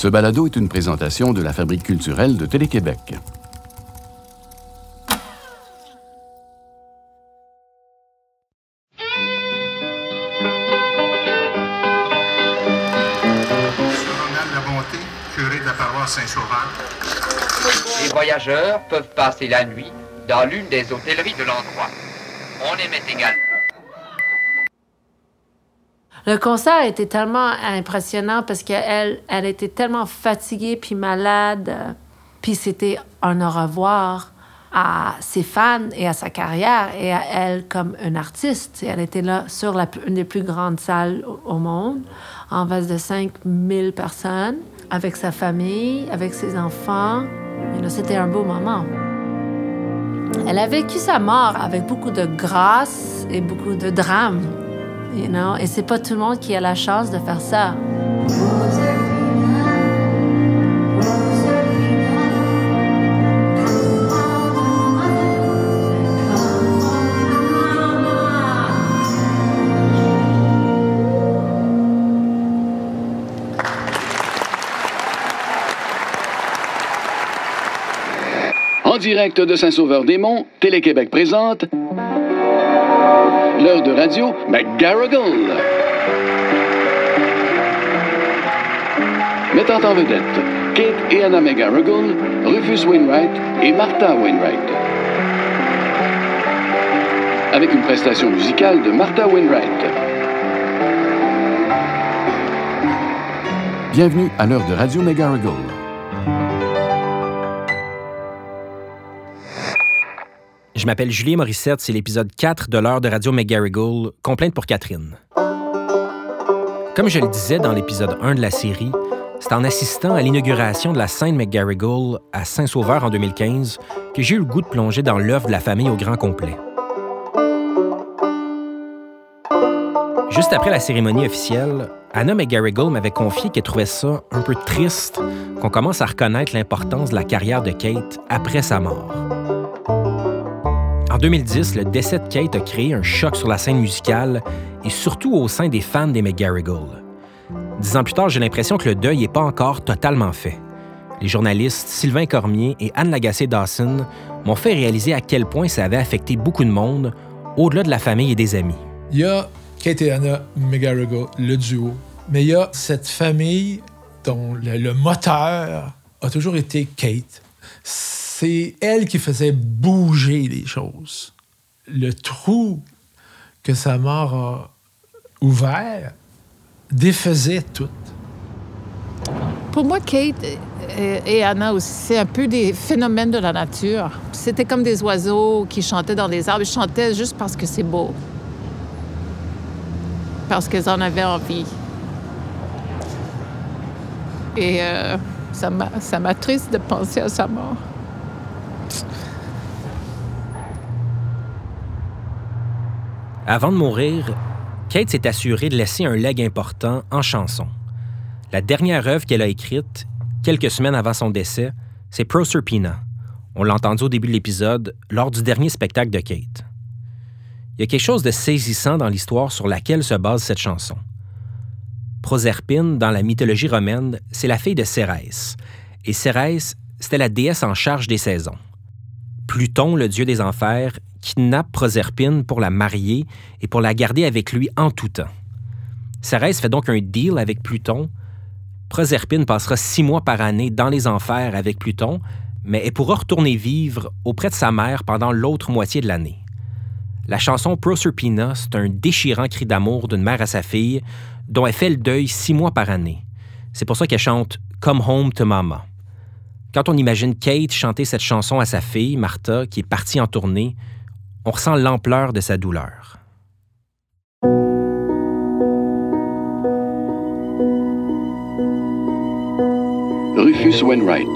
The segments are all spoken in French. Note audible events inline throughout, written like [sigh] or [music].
Ce balado est une présentation de la Fabrique culturelle de Télé-Québec. Les voyageurs peuvent passer la nuit dans l'une des hôtelleries de l'endroit. On émet également. Le concert était tellement impressionnant parce qu'elle elle était tellement fatiguée puis malade. Puis c'était un au revoir à ses fans et à sa carrière et à elle comme une artiste. Elle était là sur une des plus grandes salles au, au monde, en face de 5000 personnes, avec sa famille, avec ses enfants. C'était un beau moment. Elle a vécu sa mort avec beaucoup de grâce et beaucoup de drame. Et c'est pas tout le monde qui a la chance de faire ça. En direct de Saint-Sauveur-des-Monts, Télé-Québec présente l'heure de radio McGarrigle. Mettant en vedette Kate et Anna McGarrigle, Rufus Wainwright et Martha Wainwright. Avec une prestation musicale de Martha Wainwright. Bienvenue à l'heure de radio McGarrigle. M'appelle Julie Morissette, c'est l'épisode 4 de l'heure de Radio McGarrigle, complainte pour Catherine. Comme je le disais dans l'épisode 1 de la série, c'est en assistant à l'inauguration de la scène McGarrigle à Saint-Sauveur en 2015 que j'ai eu le goût de plonger dans l'œuvre de la famille au grand complet. Juste après la cérémonie officielle, Anna McGarrigle m'avait confié qu'elle trouvait ça un peu triste qu'on commence à reconnaître l'importance de la carrière de Kate après sa mort. En 2010, le décès de Kate a créé un choc sur la scène musicale et surtout au sein des fans des McGarrigle. Dix ans plus tard, j'ai l'impression que le deuil n'est pas encore totalement fait. Les journalistes Sylvain Cormier et Anne Lagacé-Dawson m'ont fait réaliser à quel point ça avait affecté beaucoup de monde, au-delà de la famille et des amis. Il y a Kate et Anna McGarrigle, le duo, mais il y a cette famille dont le, le moteur a toujours été Kate. C'est elle qui faisait bouger les choses. Le trou que sa mort a ouvert défaisait tout. Pour moi, Kate et, Anna aussi, c'est un peu des phénomènes de la nature. C'était comme des oiseaux qui chantaient dans les arbres. Ils chantaient juste parce que c'est beau. Parce qu'ils en avaient envie. Et euh, ça m'attriste de penser à sa mort. Avant de mourir, Kate s'est assurée de laisser un leg important en chanson. La dernière œuvre qu'elle a écrite, quelques semaines avant son décès, c'est Proserpina. On l'a entendu au début de l'épisode, lors du dernier spectacle de Kate. Il y a quelque chose de saisissant dans l'histoire sur laquelle se base cette chanson. Proserpine, dans la mythologie romaine, c'est la fille de Cérès. Et Cérès, c'était la déesse en charge des saisons. Pluton, le dieu des enfers, kidnappe Proserpine pour la marier et pour la garder avec lui en tout temps. Cérès fait donc un deal avec Pluton. Proserpine passera six mois par année dans les enfers avec Pluton, mais elle pourra retourner vivre auprès de sa mère pendant l'autre moitié de l'année. La chanson Proserpina, c'est un déchirant cri d'amour d'une mère à sa fille, dont elle fait le deuil six mois par année. C'est pour ça qu'elle chante Come Home to Mama. Quand on imagine Kate chanter cette chanson à sa fille, Martha, qui est partie en tournée, on ressent l'ampleur de sa douleur. Rufus Wainwright.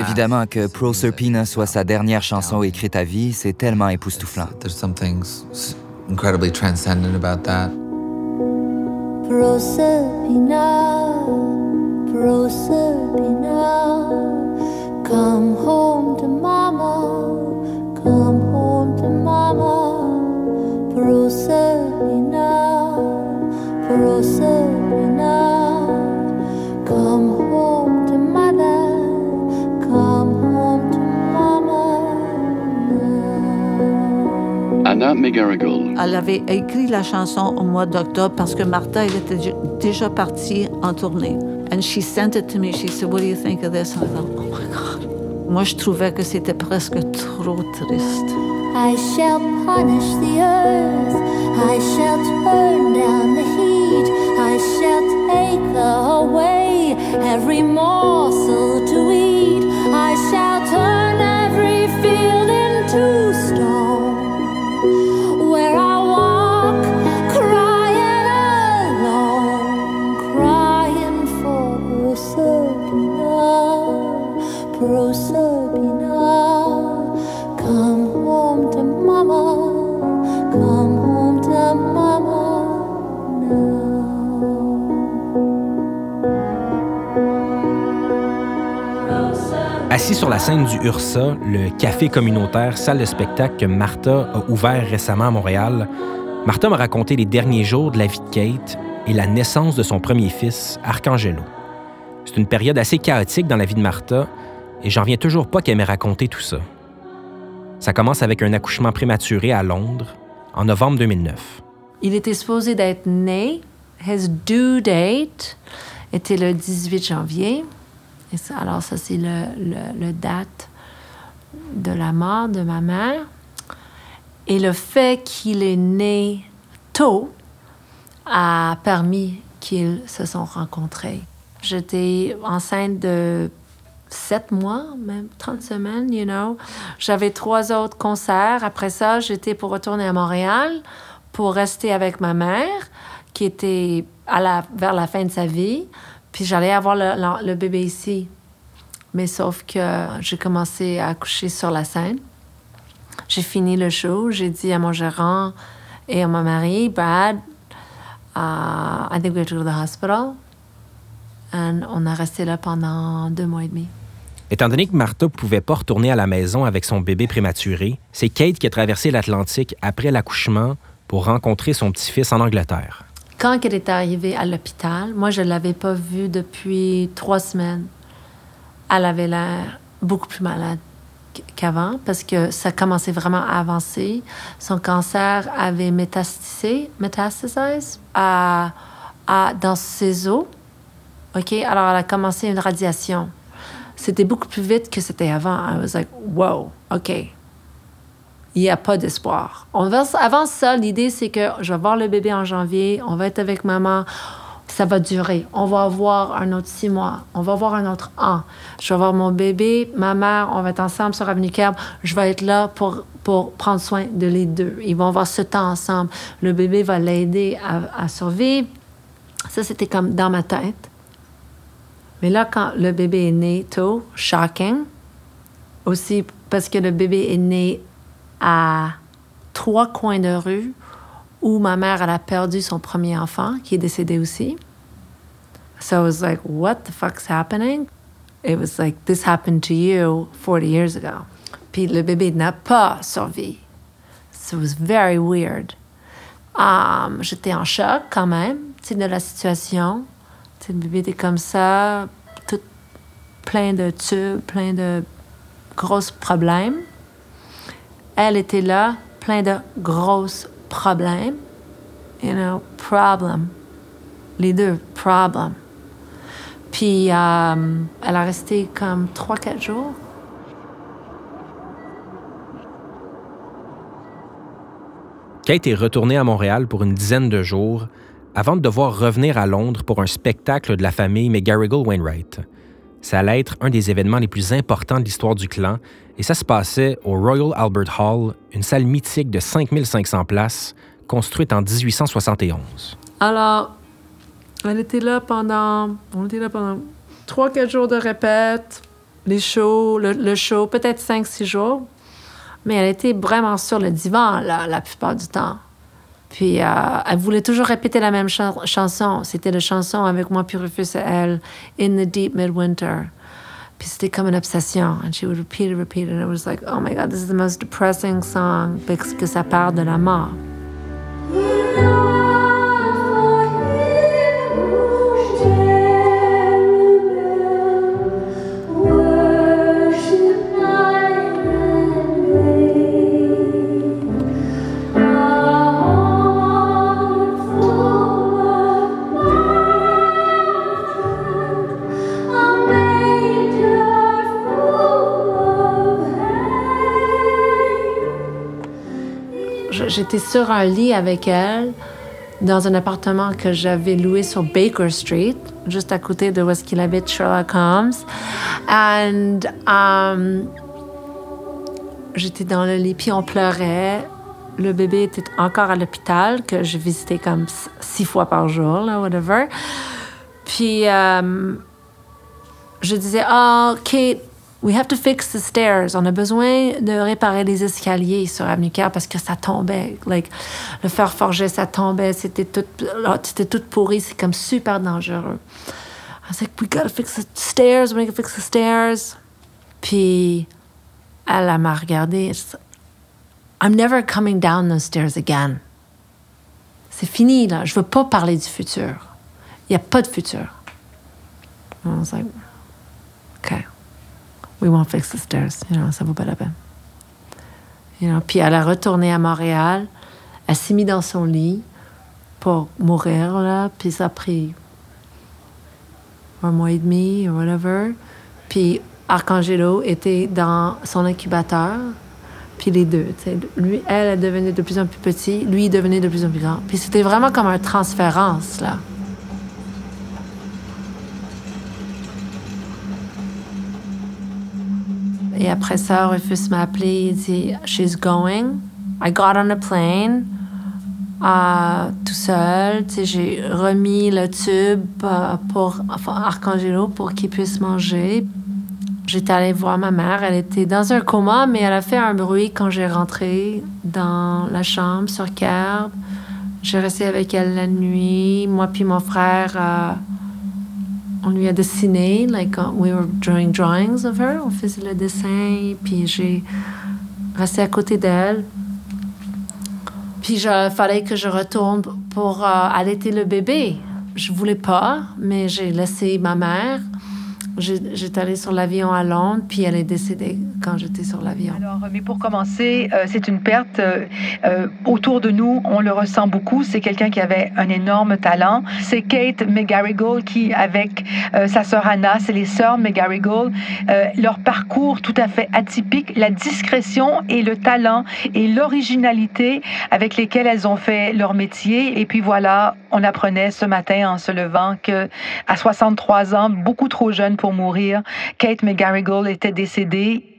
Évidemment que Proserpina soit sa dernière chanson écrite à vie, c'est tellement époustouflant. Something s- incredibly transcendent about that. Proserpina, Proserpina, come home to mama, Elle avait écrit la chanson au mois d'octobre parce que Martha elle était déjà partie en tournée. And she sent it to me. She said, "What do you think of this?" And I thought, "Oh my God." Moi, je trouvais que c'était presque trop triste. I shall punish the earth. I shall turn down the heat. I shall take away every morsel to eat. I shall turn every field into stone. La scène du URSA, le café communautaire salle de spectacle que Martha a ouvert récemment à Montréal, Martha m'a raconté les derniers jours de la vie de Kate et la naissance de son premier fils, Arcangelo. C'est une période assez chaotique dans la vie de Martha et j'en viens toujours pas qu'elle m'ait raconté tout ça. Ça commence avec un accouchement prématuré à Londres en novembre 2009. Il était supposé d'être né. His due date était le 18 janvier. Alors, ça, c'est le- le date de la mort de ma mère. Et le fait qu'il est né tôt a permis qu'ils se sont rencontrés. J'étais enceinte de sept mois, même 30 semaines, you know. J'avais trois autres concerts. Après ça, j'étais pour retourner à Montréal pour rester avec ma mère, qui était à la, vers la fin de sa vie. Puis j'allais avoir le, bébé ici. Mais sauf que j'ai commencé à accoucher sur la scène. J'ai fini le show. J'ai dit à mon gérant et à mon mari, Brad, uh, I think we have to go to the hospital. And on a resté là pendant deux mois et demi. Étant donné que Martha ne pouvait pas retourner à la maison avec son bébé prématuré, c'est Kate qui a traversé l'Atlantique après l'accouchement pour rencontrer son petit-fils en Angleterre. Quand elle est arrivée à l'hôpital, moi, je ne l'avais pas vue depuis trois semaines. Elle avait l'air beaucoup plus malade qu- qu'avant parce que ça commençait vraiment à avancer. Son cancer avait métastasé, métastasé à, à- dans ses os. OK? Alors, elle a commencé une radiation. C'était beaucoup plus vite que c'était avant. I was like, wow, OK il n'y a pas d'espoir. On va, avant ça, l'idée, c'est que je vais voir le bébé en janvier, on va être avec maman, ça va durer. On va avoir un autre six mois, on va avoir un autre an. Je vais voir mon bébé, ma mère, on va être ensemble sur Avenue Kerb. Je vais être là pour, pour prendre soin de les deux. Ils vont avoir ce temps ensemble. Le bébé va l'aider à, à survivre. Ça, c'était comme dans ma tête. Mais là, quand le bébé est né tôt, shocking. Aussi parce que le bébé est né à trois coins de rue où ma mère a perdu son premier enfant qui est décédé aussi. So I was like, what the fuck's happening? It was like, this happened to you 40 years ago. Puis le bébé n'a pas survécu. So it was very weird. Um, J'étais en choc quand même, tu de la situation. Le bébé était comme ça, tout plein de tubes, plein de gros problèmes. Elle était là, plein de gros problèmes. You know, problem. Les deux, problem. Puis, euh, elle a resté comme trois, quatre jours. Kate est retournée à Montréal pour une dizaine de jours avant de devoir revenir à Londres pour un spectacle de la famille McGarrigle Wainwright. Ça allait être un des événements les plus importants de l'histoire du clan et ça se passait au Royal Albert Hall, une salle mythique de 5500 places construite en 1871. Alors, elle était là pendant. On était là pendant trois, quatre jours de répète, les shows, le, le show, peut-être cinq, six jours. Mais elle était vraiment sur le divan, là, la plupart du temps. Puis, euh, elle voulait toujours répéter la même chan- chanson. C'était la chanson avec moi, puis Rufus et elle, In the Deep Midwinter. Puis c'était comme une obsession. And she would repeat it, repeat it. And it was like, oh my God, this is the most depressing song parce que ça parle de la mort. J'étais sur un lit avec elle dans un appartement que j'avais loué sur Baker Street, juste à côté de où est-ce qu'il habite Sherlock Holmes. And um, j'étais dans le lit, puis on pleurait. Le bébé était encore à l'hôpital, que je visitais comme six fois par jour, là, whatever. Puis euh, je disais, oh, Kate, we have to fix the stairs. On a besoin de réparer les escaliers sur Avenue parce que ça tombait. Like, le fer forgé, ça tombait. C'était tout, c'était tout pourri. C'est comme super dangereux. I was like, we gotta fix the stairs. We gotta fix the stairs. Puis, elle m'a regardé. I'm never coming down those stairs again. C'est fini, là. Je veux pas parler du futur. Il n'y a pas de futur. I was like, OK. We won't fix the stairs. You know, ça vaut pas la peine. You know, puis elle a retourné à Montréal. Elle s'est mise dans son lit pour mourir, là. Puis ça a pris un mois et demi, whatever. Puis Arcangelo était dans son incubateur. Puis les deux, tu lui, elle, elle devenait de plus en plus petit, lui, il devenait de plus en plus grand. Puis c'était vraiment comme un transférence, là. Et après ça, Rufus m'a appelé, il dit She's going. I got on a plane, euh, tout seul. J'ai remis le tube euh, pour enfin, Arcangelo pour qu'il puisse manger. J'étais allée voir ma mère. Elle était dans un coma, mais elle a fait un bruit quand j'ai rentré dans la chambre sur Kerb. J'ai resté avec elle la nuit. Moi puis mon frère, euh, on lui a dessiné. Like, uh, we were drawing drawings of her. On faisait le dessin. Puis j'ai resté à côté d'elle. Puis il fallait que je retourne pour euh, allaiter le bébé. Je voulais pas, mais j'ai laissé ma mère. J'étais allée sur l'avion à Londres, puis elle est décédée quand j'étais sur l'avion. Alors, mais pour commencer, euh, c'est une perte. euh, euh, autour de nous, on le ressent beaucoup. C'est quelqu'un qui avait un énorme talent. C'est Kate McGarrigle qui, avec sa sœur Anna, c'est les sœurs McGarrigle, leur parcours tout à fait atypique, la discrétion et le talent et l'originalité avec lesquels elles ont fait leur métier. Et puis voilà, on apprenait ce matin en se levant que à 63 ans, beaucoup trop jeune pour mourir, Kate McGarrigle était décédée.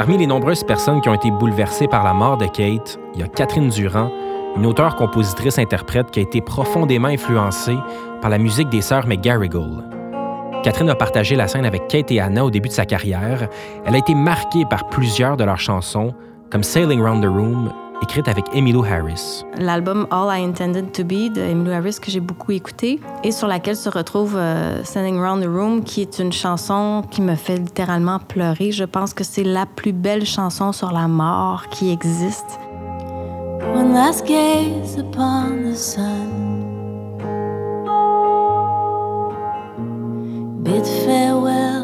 Parmi les nombreuses personnes qui ont été bouleversées par la mort de Kate, il y a Catherine Durand, une auteure-compositrice-interprète qui a été profondément influencée par la musique des sœurs McGarrigle. Catherine a partagé la scène avec Kate et Anna au début de sa carrière. Elle a été marquée par plusieurs de leurs chansons, comme Sailing Round the Room, écrite avec Emmylou Harris. L'album All I Intended to Be de Emmylou Harris que j'ai beaucoup écouté et sur laquelle se retrouve euh, Standing Round the Room qui est une chanson qui me fait littéralement pleurer. Je pense que c'est la plus belle chanson sur la mort qui existe. One last gaze upon the sun. Bid farewell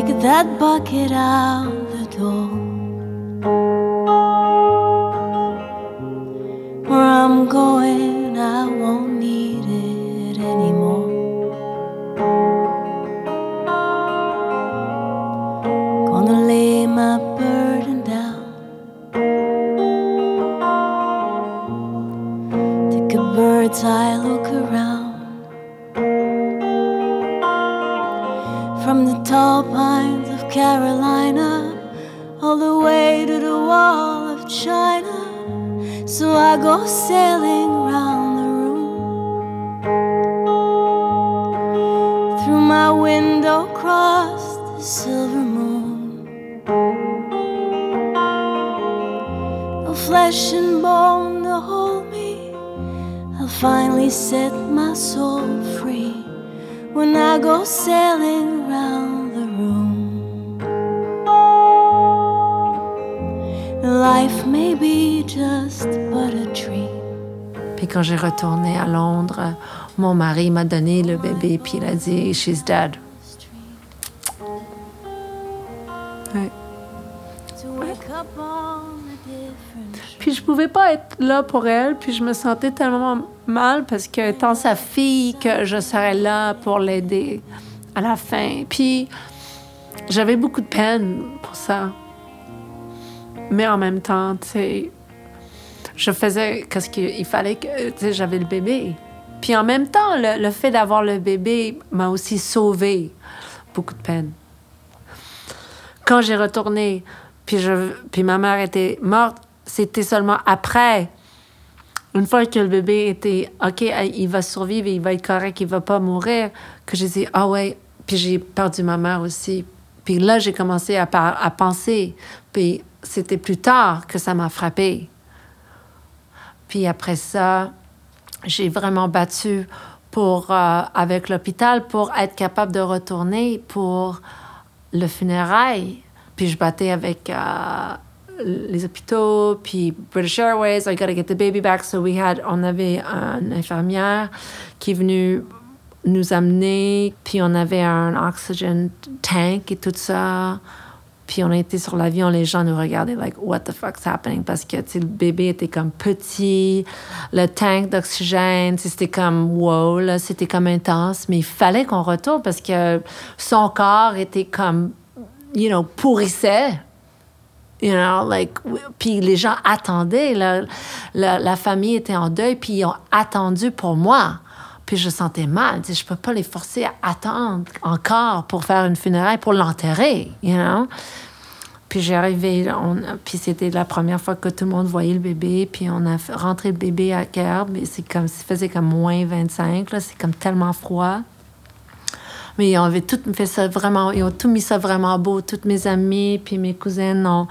Kick that bucket out the door. Go sailing round the room. Through my window, across the silver moon. No flesh and bone to hold me. I'll finally set my soul free when I go sailing round Life may be just but a dream. Puis quand j'ai retourné à Londres, mon mari m'a donné le bébé, puis il a dit She's dead. Ouais. Puis je pouvais pas être là pour elle, puis je me sentais tellement mal parce que étant sa fille, que je serais là pour l'aider à la fin. Puis j'avais beaucoup de peine pour ça. Mais en même temps, tu sais, je faisais ce qu'il fallait que, tu sais, j'avais le bébé. Puis en même temps, le, le fait d'avoir le bébé m'a aussi sauvé beaucoup de peine. Quand j'ai retourné, puis, je, puis ma mère était morte, c'était seulement après, une fois que le bébé était OK, il va survivre, il va être correct, il va pas mourir, que j'ai dit ah ouais, puis j'ai perdu ma mère aussi. Puis là, j'ai commencé à, penser. Puis c'était plus tard que ça m'a frappé. Puis après ça, j'ai vraiment battu pour, euh, avec l'hôpital pour être capable de retourner pour le funérail. Puis je battais avec euh, les hôpitaux, puis British Airways, I gotta get the baby back. So we had, on avait une infirmière qui est venue nous amener, puis on avait un oxygen tank et tout ça. Puis on était sur l'avion, les gens nous regardaient like what the fuck's happening? Parce que le bébé était comme petit, le tank d'oxygène, c'était comme wow, là, c'était comme intense, mais il fallait qu'on retourne parce que son corps était comme you know pourrissait. You know, like, puis les gens attendaient, la, la famille était en deuil, puis ils ont attendu pour moi. Puis je sentais mal. Je peux pas les forcer à attendre encore pour faire une funéraille, pour l'enterrer, you know? Puis puis c'était la première fois que tout le monde voyait le bébé, puis on a rentré le bébé à Kerb, c'est comme, faisait comme moins 25, là, c'est comme tellement froid. Mais ils ont tout fait ça vraiment, ils ont tout mis ça vraiment beau. Toutes mes amies, puis mes cousines ont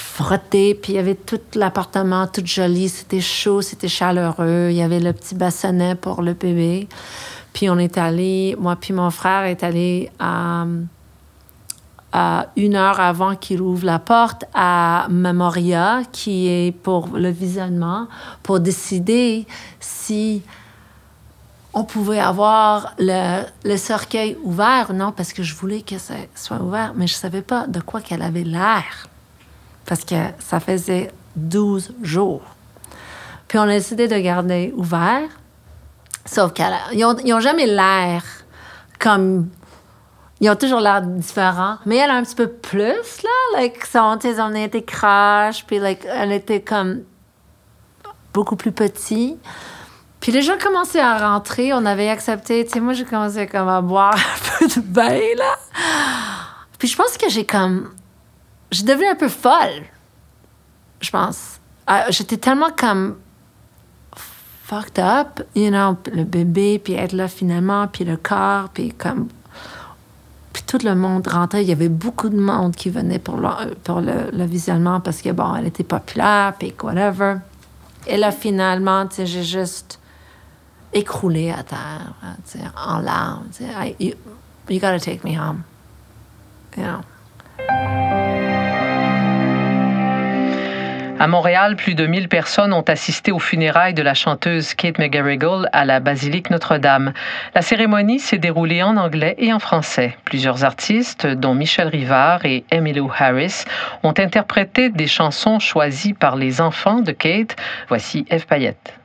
frotté, puis il y avait tout l'appartement tout joli, c'était chaud, c'était chaleureux, il y avait le petit bassonnet pour le bébé. Puis on est allé, moi puis mon frère est allé à, à une heure avant qu'il ouvre la porte à Memoria, qui est pour le visionnement, pour décider si on pouvait avoir le, le, cercueil ouvert, non, parce que je voulais que ça soit ouvert, mais je savais pas de quoi qu'elle avait l'air parce que ça faisait 12 jours. Puis on a décidé de garder ouvert, sauf qu'ils n'ont jamais l'air comme. Ils ont toujours l'air différents, mais elle a un petit peu plus, là. Like, son, on était crash, puis like, elle était comme beaucoup plus petit. Puis les gens commençaient à rentrer, on avait accepté. Tu sais, moi, j'ai commencé comme à boire [laughs] un peu de bain, là. Puis je pense que j'ai comme je devenais un peu folle, je pense. Ah, j'étais tellement comme fucked up, you know, le bébé, puis être là finalement, puis le corps, puis comme... Puis tout le monde rentrait. Il y avait beaucoup de monde qui venait pour le, pour le, visionnement parce que, bon, elle était populaire, puis whatever. Et là, finalement, tu sais, j'ai juste écroulé à terre, tu sais, en larmes. Tu sais, you, you gotta take me home. You know. À Montréal, plus de 1000 personnes ont assisté aux funérailles de la chanteuse Kate McGarrigle à la basilique Notre-Dame. La cérémonie s'est déroulée en anglais et en français. Plusieurs artistes, dont Michel Rivard et Emmylou Harris, ont interprété des chansons choisies par les enfants de Kate. Voici Eve Payette.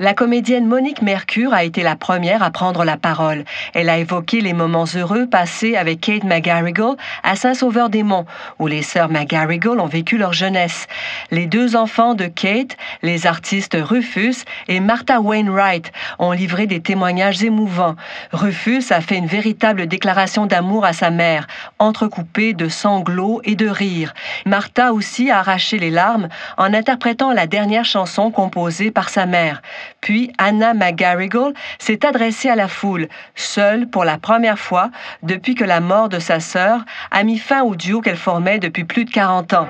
La comédienne Monique Mercure a été la première à prendre la parole. Elle a évoqué les moments heureux passés avec Kate McGarrigle à Saint-Sauveur-des-Monts, où les sœurs McGarrigle ont vécu leur jeunesse. Les deux enfants de Kate, les artistes Rufus et Martha Wainwright, ont livré des témoignages émouvants. Rufus a fait une véritable déclaration d'amour à sa mère, entrecoupée de sanglots et de rires. Martha aussi a arraché les larmes en interprétant la dernière chanson composée par sa mère. Puis Anna McGarrigle s'est adressée à la foule, seule pour la première fois depuis que la mort de sa sœur a mis fin au duo qu'elle formait depuis plus de 40 ans.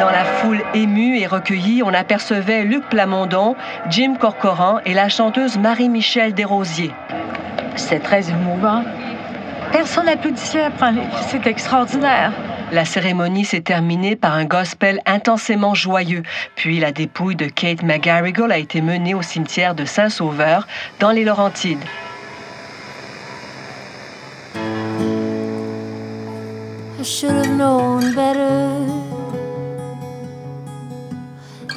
Dans la foule émue et recueillie, on apercevait Luc Plamondon, Jim Corcoran et la chanteuse Marie-Michel Desrosiers. C'est très émouvant. Personne n'applaudissait après. C'est extraordinaire. La cérémonie s'est terminée par un gospel intensément joyeux, puis la dépouille de Kate McGarrigle a été menée au cimetière de Saint-Sauveur, dans les Laurentides. I should have known better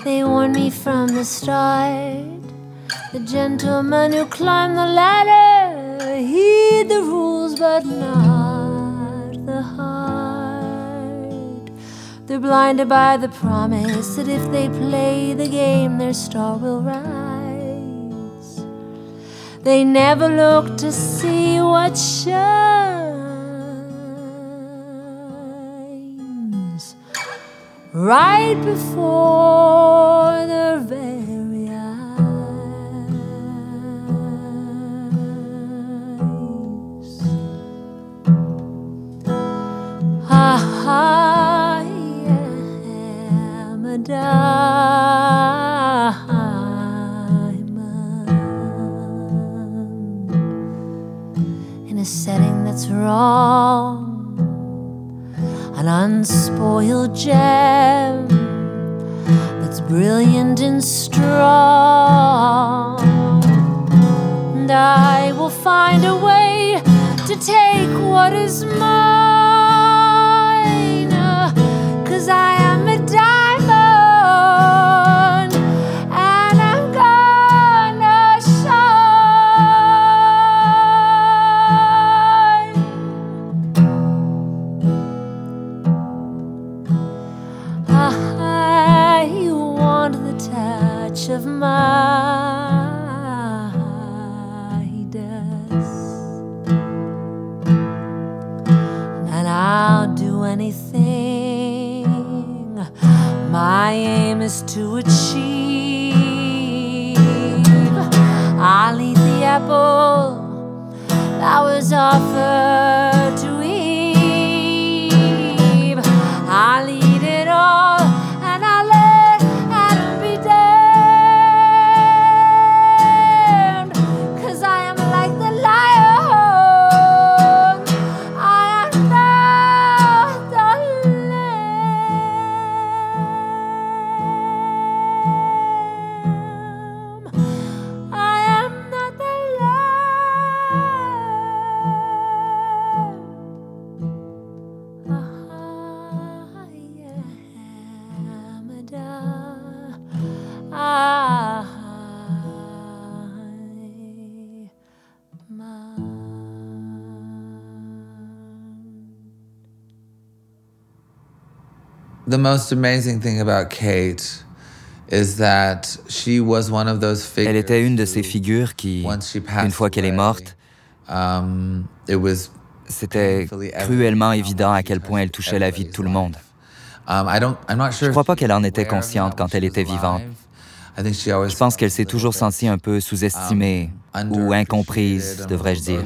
They warned me from the start. The gentleman who climbed the ladder heed the rules, but not the heart. They're blinded by the promise that if they play the game, their star will rise. They never look to see what shines right before their very a diamond in a setting that's wrong an unspoiled gem that's brilliant and strong. And I will find a way to take what is mine. Cause I is to achieve. I'll eat the apple that was offered to Eve. The most amazing thing about Kate is that she was one of those Elle figures. était une de ces figures qui, une fois qu'elle est morte, um, it was c'était cruellement évident à quel point elle touchait la vie de tout le monde. Um, Je if crois pas qu'elle en était consciente quand elle était vivante. Je pense qu'elle s'est toujours sentie un peu sous-estimée, um, ou incomprise, devrais-je dire.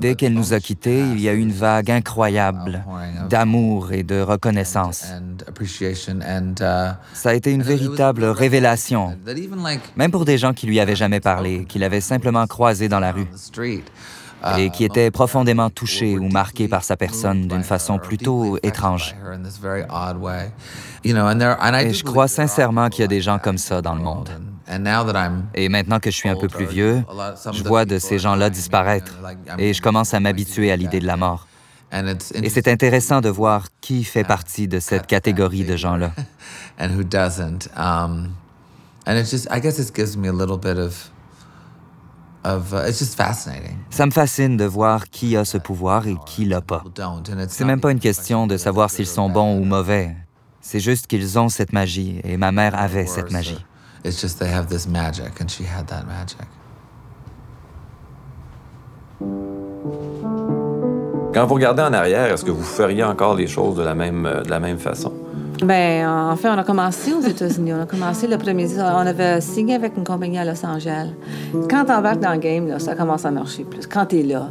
Dès qu'elle nous a quittés, il y a eu une vague incroyable d'amour et de reconnaissance. and appreciation and uh, Ça a été une véritable révélation, même pour des gens qui lui avaient jamais parlé, qui l'avaient simplement croisé dans la rue et qui étaient profondément touchés ou marqués par sa personne d'une façon plutôt étrange. Et je crois sincèrement qu'il y a des gens comme ça dans le monde. Et maintenant que je suis un peu plus vieux, je vois de ces gens-là disparaître et je commence à m'habituer à l'idée de la mort. Et c'est intéressant de voir qui fait partie de cette catégorie de gens-là. [laughs] Um. Uh. Ça me fascine de voir qui a ce pouvoir et qui l'a pas. C'est même pas une question de savoir s'ils sont bons ou mauvais. C'est juste qu'ils ont cette magie et ma mère avait cette magie. It's just they have this magic, and she had that magic. Quand vous regardez en arrière, est-ce que vous feriez encore les choses de la même, euh, de la même façon? Ben, en fait, on a commencé aux États-Unis. On a commencé le premier. On avait signé avec une compagnie à Los Angeles. Quand t'embarques dans le game, là, ça commence à marcher plus. Quand t'es là,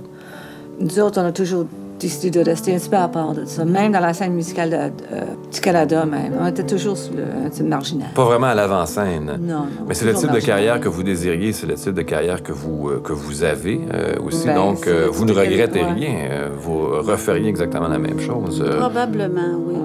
nous autres, on a toujours décidé de rester un petit peu à part de ça. Même dans la scène musicale de- euh, du Canada, même. On était toujours sur le, un type marginal. Pas vraiment à l'avant-scène. Non, non. Mais c'est le type de carrière que vous désiriez, c'est le type de carrière que vous, euh, que vous avez euh, aussi. Ben, Donc, euh, vous ne regrettez ouais. rien. vous referiez exactement la même chose. euh. Probablement, oui.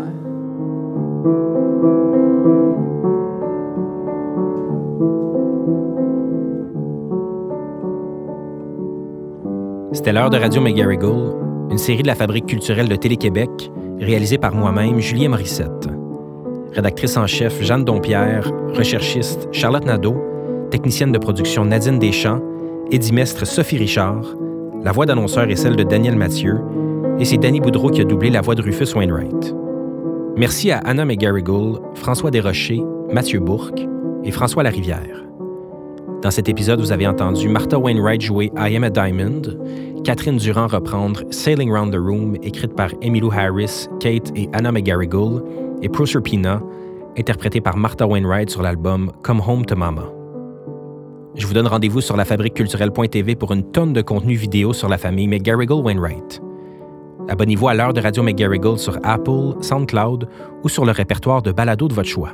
C'était l'heure de Radio McGarrigle, une série de la Fabrique culturelle de Télé-Québec, réalisée par moi-même, Julien Morissette. rédactrice en chef Jeanne Dompierre, recherchiste Charlotte Nadeau, technicienne de production Nadine Deschamps, édimestre Sophie Richard, la voix d'annonceur est celle de Daniel Mathieu, et c'est Danny Boudreau qui a doublé la voix de Rufus Wainwright. Merci à Anna McGarrigle, François Desrochers, Mathieu Bourque et François Larivière. Dans cet épisode, vous avez entendu Martha Wainwright jouer I Am a Diamond, Catherine Durand reprendre Sailing Round the Room, écrite par Emilou Harris, Kate et Anna McGarrigle, et Proserpina, interprétée par Martha Wainwright sur l'album Come Home to Mama. Je vous donne rendez-vous sur lafabriqueculturelle.tv pour une tonne de contenu vidéo sur la famille McGarrigle-Wainwright. Abonnez-vous à l'heure de Radio McGarrigle sur Apple, SoundCloud ou sur le répertoire de balado de votre choix.